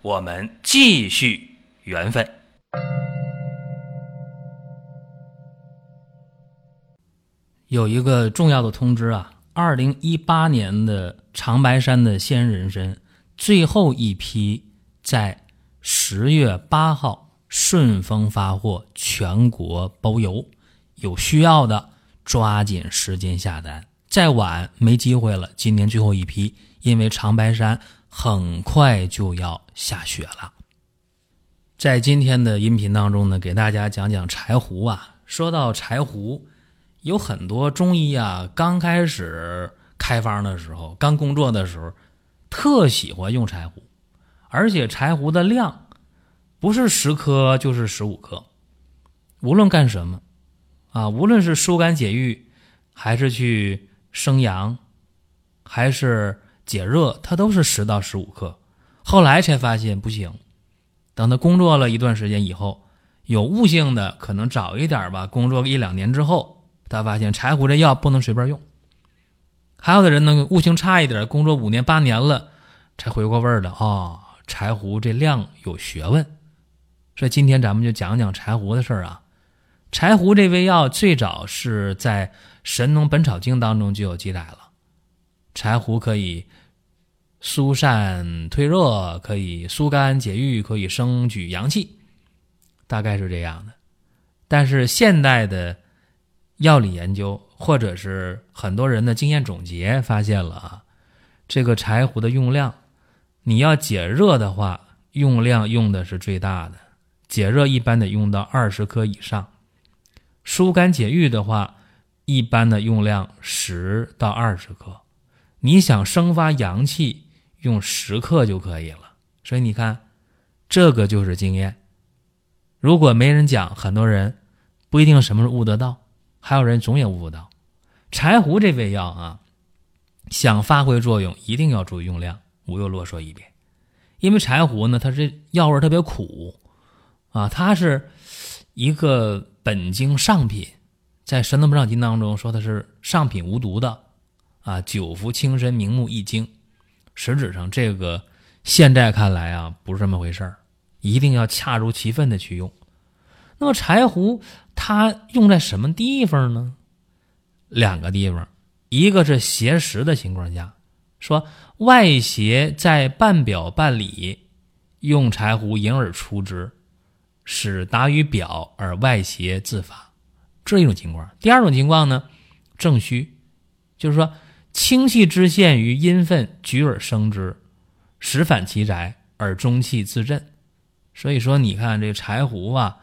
我们继续缘分。有一个重要的通知啊，二零一八年的长白山的鲜人参最后一批在十月八号顺丰发货，全国包邮。有需要的抓紧时间下单，再晚没机会了。今年最后一批，因为长白山很快就要下雪了。在今天的音频当中呢，给大家讲讲柴胡啊。说到柴胡。有很多中医啊，刚开始开方的时候，刚工作的时候，特喜欢用柴胡，而且柴胡的量不是十克就是十五克，无论干什么啊，无论是疏肝解郁，还是去生阳，还是解热，它都是十到十五克。后来才发现不行，等他工作了一段时间以后，有悟性的可能早一点吧，工作一两年之后。他发现柴胡这药不能随便用，还有的人呢悟性差一点，工作五年八年了才回过味儿的啊。柴胡这量有学问，所以今天咱们就讲讲柴胡的事儿啊。柴胡这味药最早是在《神农本草经》当中就有记载了，柴胡可以疏散退热，可以疏肝解郁，可以升举阳气，大概是这样的。但是现代的。药理研究，或者是很多人的经验总结，发现了啊，这个柴胡的用量，你要解热的话，用量用的是最大的，解热一般得用到二十克以上；疏肝解郁的话，一般的用量十到二十克。你想生发阳气，用十克就可以了。所以你看，这个就是经验。如果没人讲，很多人不一定什么时候悟得到。还有人总也悟不到，柴胡这味药啊，想发挥作用，一定要注意用量。我又啰嗦一遍，因为柴胡呢，它是药味特别苦啊，它是一个本经上品，在《神农本草经》当中说的是上品无毒的啊，久服轻身，明目易精。实质上，这个现在看来啊，不是这么回事儿，一定要恰如其分的去用。那么柴胡它用在什么地方呢？两个地方，一个是邪实的情况下，说外邪在半表半里，用柴胡引而出之，使达于表而外邪自发，这一种情况。第二种情况呢，正虚，就是说清气之陷于阴分，举而生之，使反其宅而中气自振。所以说，你看这柴胡啊。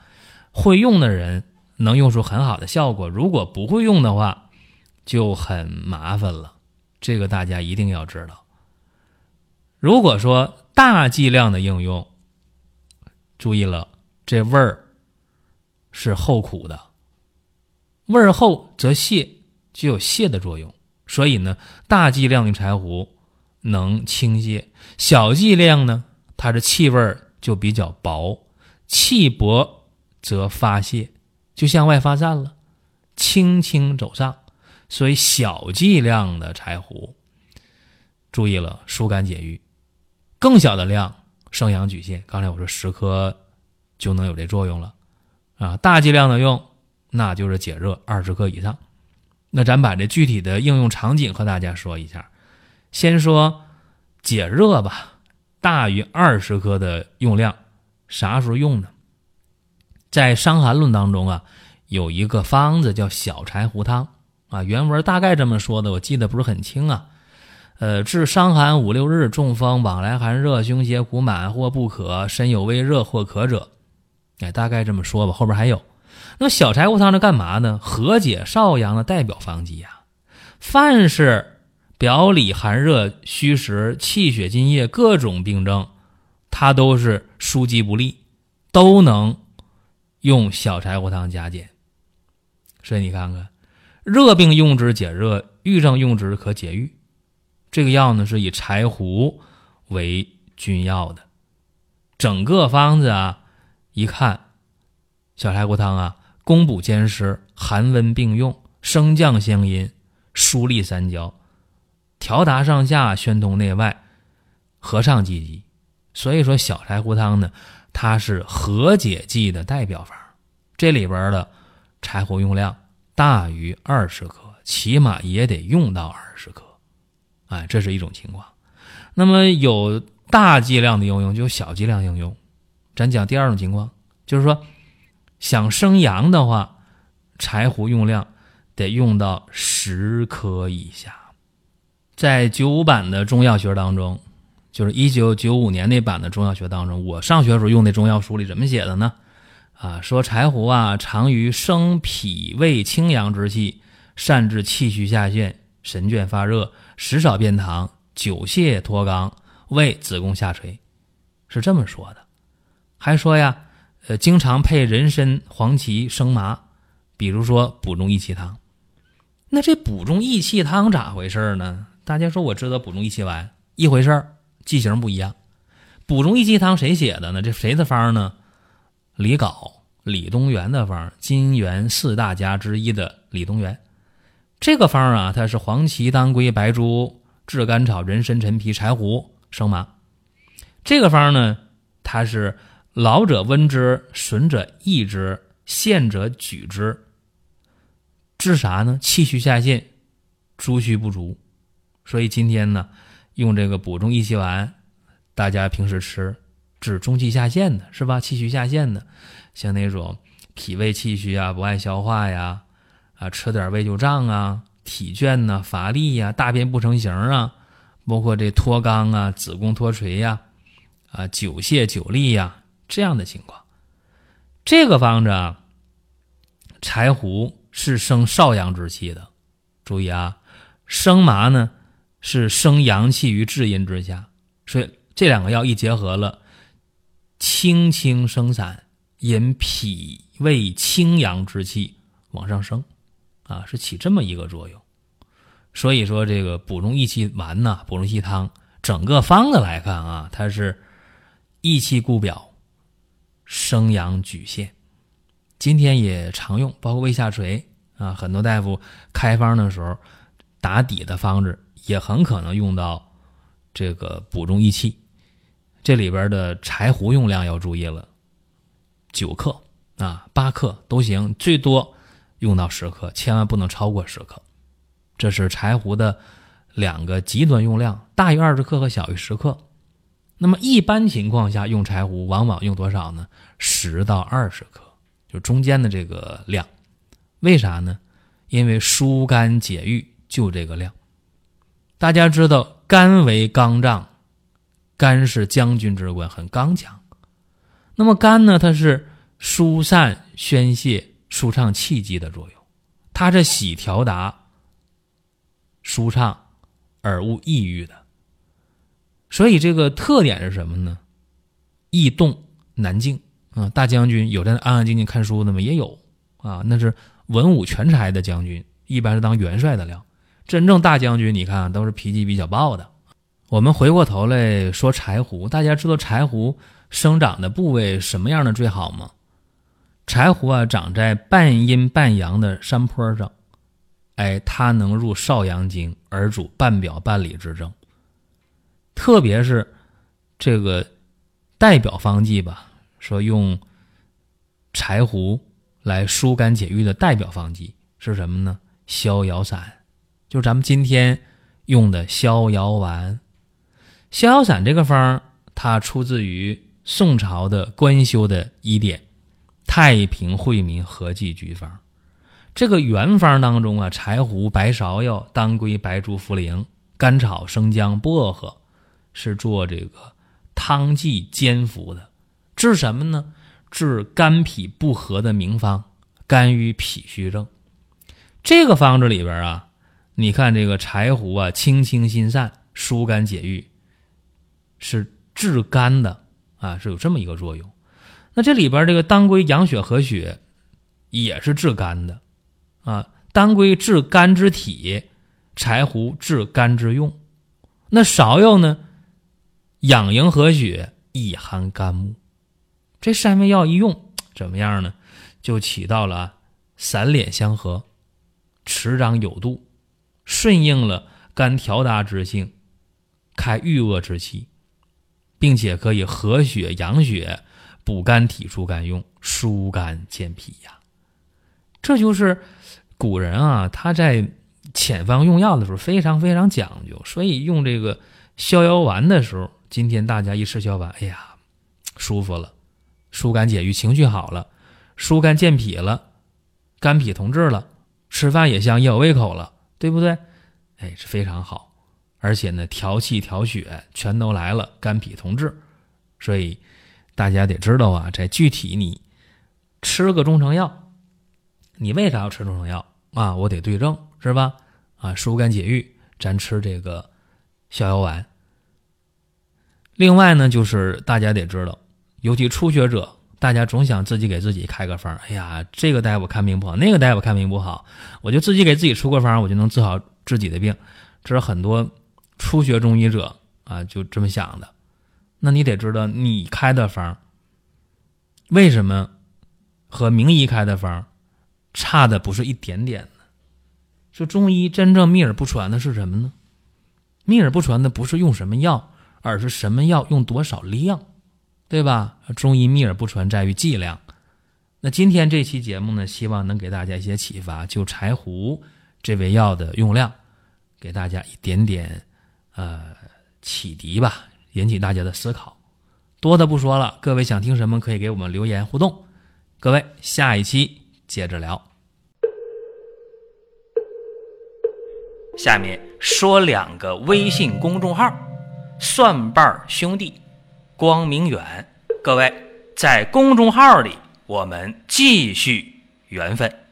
会用的人能用出很好的效果，如果不会用的话，就很麻烦了。这个大家一定要知道。如果说大剂量的应用，注意了，这味儿是后苦的，味儿后则泻，具有泻的作用。所以呢，大剂量的柴胡能清泻，小剂量呢，它的气味就比较薄，气薄。则发泄，就向外发散了，轻轻走上。所以小剂量的柴胡，注意了，疏肝解郁；更小的量，生阳举陷。刚才我说十克就能有这作用了啊。大剂量的用，那就是解热，二十克以上。那咱把这具体的应用场景和大家说一下。先说解热吧，大于二十克的用量，啥时候用呢？在《伤寒论》当中啊，有一个方子叫小柴胡汤啊，原文大概这么说的，我记得不是很清啊。呃，治伤寒五六日，中风往来寒热，胸胁苦满或不可，身有微热或渴者，哎，大概这么说吧。后边还有，那小柴胡汤是干嘛呢？和解少阳的代表方剂呀。凡是表里寒热、虚实、气血津液各种病症，它都是枢机不利。都能用小柴胡汤加减。所以你看看，热病用之解热，郁症用之可解郁。这个药呢是以柴胡为君药的，整个方子啊，一看，小柴胡汤啊，攻补兼施，寒温并用，升降相因，疏利三焦，调达上下，宣通内外，和畅积极。所以说，小柴胡汤呢，它是和解剂的代表方。这里边的。柴胡用量大于二十克，起码也得用到二十克，哎，这是一种情况。那么有大剂量的应用，就有小剂量应用。咱讲第二种情况，就是说想生阳的话，柴胡用量得用到十克以下。在九五版的中药学当中，就是一九九五年那版的中药学当中，我上学时候用那中药书里怎么写的呢？啊，说柴胡啊，常于生脾胃清阳之气，善治气虚下陷、神倦发热、食少便溏、久泻脱肛、胃子宫下垂，是这么说的。还说呀，呃，经常配人参、黄芪、生麻，比如说补中益气汤。那这补中益气汤咋回事呢？大家说我知道补中益气丸一回事儿，剂型不一样。补中益气汤谁写的呢？这谁的方呢？李杲、李东垣的方，金元四大家之一的李东垣，这个方啊，它是黄芪、当归、白术、炙甘草、人参、陈皮、柴胡、生麻。这个方呢，它是老者温之，损者益之，陷者举之。治啥呢？气虚下陷，诸虚不足。所以今天呢，用这个补中益气丸，大家平时吃。治中气下陷的是吧？气虚下陷的，像那种脾胃气虚啊、不爱消化呀，啊，吃点胃就胀啊、体倦呐、乏力呀、大便不成形啊，包括这脱肛啊、子宫脱垂呀、啊，久泻久痢呀这样的情况。这个方子啊，柴胡是生少阳之气的，注意啊，生麻呢是生阳气于至阴之下，所以这两个药一结合了。轻轻生散，引脾胃清阳之气往上升，啊，是起这么一个作用。所以说，这个补中益气丸呐，补中益气汤，整个方子来看啊，它是益气固表，生阳举陷。今天也常用，包括胃下垂啊，很多大夫开方的时候打底的方子也很可能用到这个补中益气。这里边的柴胡用量要注意了，九克啊，八克都行，最多用到十克，千万不能超过十克。这是柴胡的两个极端用量，大于二十克和小于十克。那么一般情况下用柴胡，往往用多少呢？十到二十克，就中间的这个量。为啥呢？因为疏肝解郁就这个量。大家知道，肝为刚脏。肝是将军之官，很刚强。那么肝呢？它是疏散宣泄、舒畅气机的作用，它是喜调达、舒畅而无抑郁的。所以这个特点是什么呢？易动难静啊！大将军有在安安静静看书的吗？也有啊，那是文武全才的将军，一般是当元帅的料。真正大将军，你看都是脾气比较暴的。我们回过头来说柴胡，大家知道柴胡生长的部位什么样的最好吗？柴胡啊，长在半阴半阳的山坡上，哎，它能入少阳经，而主半表半里之症。特别是这个代表方剂吧，说用柴胡来疏肝解郁的代表方剂是什么呢？逍遥散，就咱们今天用的逍遥丸。逍遥散这个方，它出自于宋朝的官修的医典《太平惠民合剂局方》。这个原方当中啊，柴胡、白芍药、当归、白术、茯苓、甘草、生姜、薄荷，是做这个汤剂煎服的。治什么呢？治肝脾不和的名方，肝郁脾虚症。这个方子里边啊，你看这个柴胡啊，清清心散，疏肝解郁。是治肝的啊，是有这么一个作用。那这里边这个当归养血和血，也是治肝的啊。当归治肝之体，柴胡治肝之用。那芍药呢，养营和血，益寒肝木。这三味药一用，怎么样呢？就起到了散敛相和、持张有度，顺应了肝调达之性，开郁恶之气，并且可以和血养血、补肝体助肝用、疏肝健脾呀。这就是。古人啊，他在遣方用药的时候非常非常讲究，所以用这个逍遥丸的时候，今天大家一吃逍遥丸，哎呀，舒服了，疏肝解郁，情绪好了，疏肝健脾了，肝脾同治了，吃饭也香，也有胃口了，对不对？哎，是非常好，而且呢，调气调血全都来了，肝脾同治，所以大家得知道啊，在具体你吃个中成药。你为啥要吃中成药啊？我得对症是吧？啊，疏肝解郁，咱吃这个逍遥丸。另外呢，就是大家得知道，尤其初学者，大家总想自己给自己开个方。哎呀，这个大夫看病不好，那个大夫看病不好，我就自己给自己出个方，我就能治好自己的病。这是很多初学中医者啊就这么想的。那你得知道，你开的方为什么和名医开的方？差的不是一点点呢。说中医真正秘而不传的是什么呢？秘而不传的不是用什么药，而是什么药用多少量，对吧？中医秘而不传在于剂量。那今天这期节目呢，希望能给大家一些启发，就柴胡这味药的用量，给大家一点点呃启迪吧，引起大家的思考。多的不说了，各位想听什么可以给我们留言互动。各位，下一期。接着聊，下面说两个微信公众号：蒜瓣兄弟、光明远。各位在公众号里，我们继续缘分。